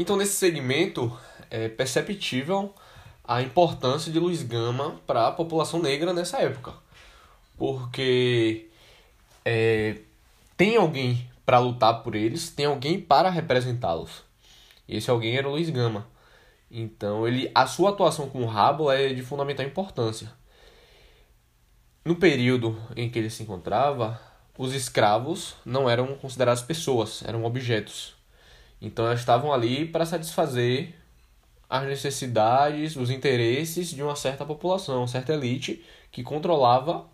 Então, nesse segmento, é perceptível a importância de Luiz Gama para a população negra nessa época. Porque é, tem alguém para lutar por eles, tem alguém para representá-los. Esse alguém era o Luiz Gama. Então, ele, a sua atuação com o rabo é de fundamental importância. No período em que ele se encontrava, os escravos não eram considerados pessoas, eram objetos. Então elas estavam ali para satisfazer as necessidades, os interesses de uma certa população, uma certa elite que controlava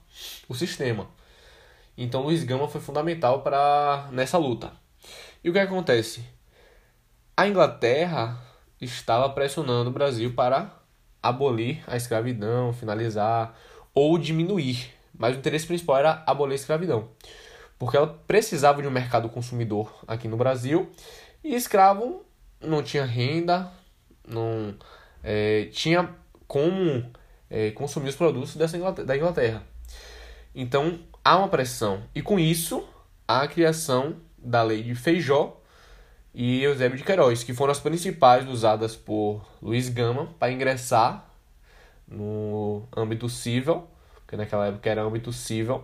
o sistema. Então Luiz Gama foi fundamental para nessa luta. E o que acontece? A Inglaterra estava pressionando o Brasil para abolir a escravidão, finalizar ou diminuir, mas o interesse principal era abolir a escravidão, porque ela precisava de um mercado consumidor aqui no Brasil e escravo não tinha renda, não é, tinha como é, consumir os produtos dessa Inglaterra, da Inglaterra. Então há uma pressão. E com isso, há a criação da lei de Feijó e Eusébio de Queiroz, que foram as principais usadas por Luiz Gama para ingressar no âmbito civil, que naquela época era âmbito civil,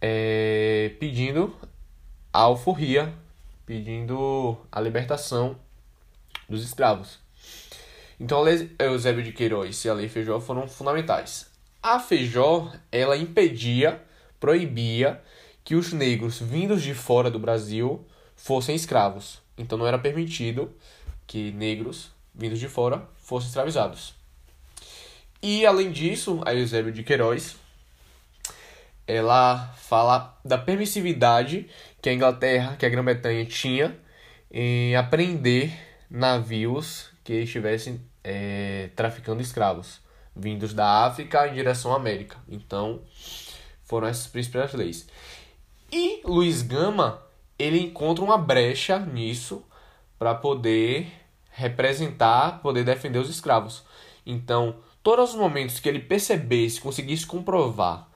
é, pedindo a alforria pedindo a libertação dos escravos. Então, a lei Eusébio de Queiroz e a lei Feijó foram fundamentais. A Feijó, ela impedia, proibia que os negros vindos de fora do Brasil fossem escravos. Então, não era permitido que negros vindos de fora fossem escravizados. E, além disso, a Eusébio de Queiroz, ela fala da permissividade que a Inglaterra, que a Grã-Bretanha tinha em apreender navios que estivessem é, traficando escravos, vindos da África em direção à América. Então, foram essas principais leis. E Luiz Gama, ele encontra uma brecha nisso para poder representar, poder defender os escravos. Então, todos os momentos que ele percebesse, conseguisse comprovar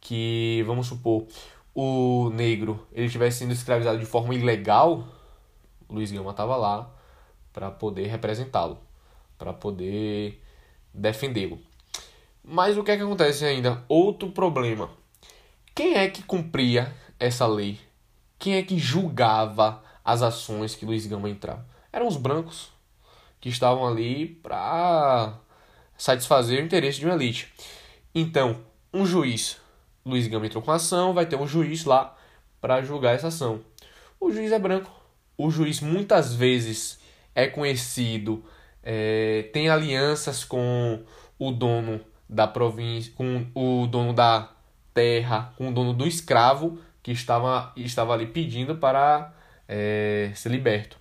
que, vamos supor, o negro ele estivesse sendo escravizado de forma ilegal, Luiz Gama estava lá para poder representá-lo, para poder defendê-lo. Mas o que é que acontece ainda? Outro problema. Quem é que cumpria essa lei? Quem é que julgava as ações que Luiz Gama entrava? Eram os brancos que estavam ali para satisfazer o interesse de uma elite. Então, um juiz Luiz Gama entrou com a ação, vai ter um juiz lá para julgar essa ação. O juiz é branco. O juiz muitas vezes é conhecido, é, tem alianças com o dono da província, com o dono da terra, com o dono do escravo que estava, estava ali pedindo para é, ser liberto.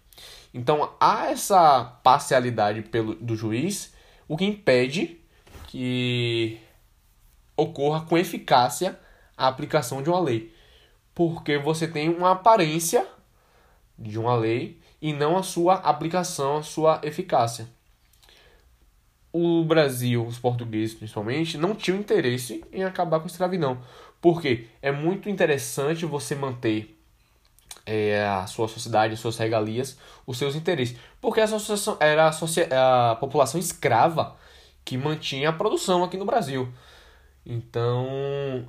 Então há essa parcialidade pelo, do juiz, o que impede que ocorra com eficácia a aplicação de uma lei. Porque você tem uma aparência de uma lei e não a sua aplicação, a sua eficácia. O Brasil, os portugueses principalmente, não tinham interesse em acabar com a escravidão. Porque é muito interessante você manter é, a sua sociedade, as suas regalias, os seus interesses. Porque essa era a, a população escrava que mantinha a produção aqui no Brasil. Então,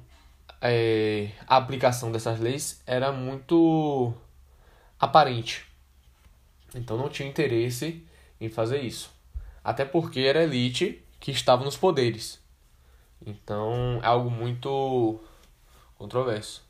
é, a aplicação dessas leis era muito aparente. Então não tinha interesse em fazer isso. Até porque era elite que estava nos poderes. Então é algo muito controverso.